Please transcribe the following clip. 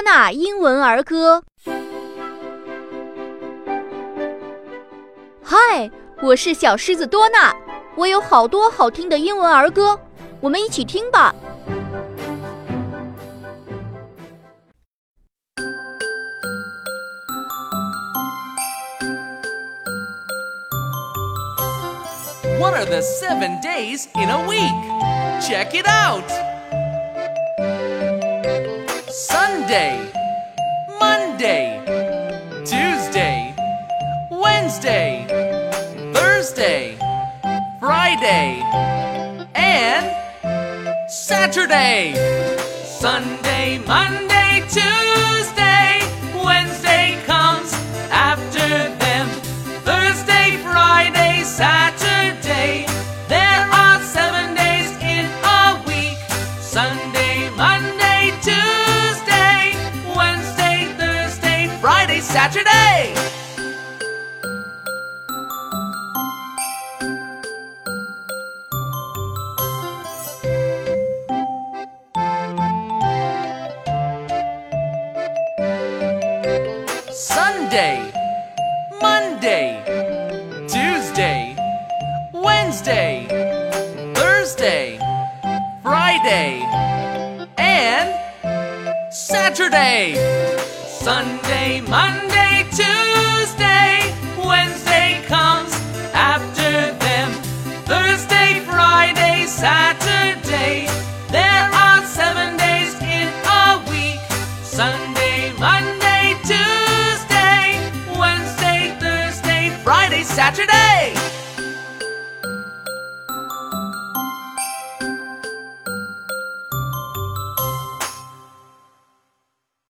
纳英文儿歌。嗨，我是小狮子多纳，我有好多好听的英文儿歌，我们一起听吧。What are the seven days in a week? Check it out! Sunday, Monday, Tuesday, Wednesday, Thursday, Friday, and Saturday. Sunday, Monday, Tuesday, Wednesday comes after them. Thursday, Friday, Saturday. Saturday. Sunday, Monday, Tuesday, Wednesday, Thursday, Friday, and Saturday. Sunday, Monday, Tuesday, Wednesday comes after them. Thursday, Friday, Saturday. There are seven days in a week. Sunday, Monday, Tuesday, Wednesday, Thursday, Friday, Saturday.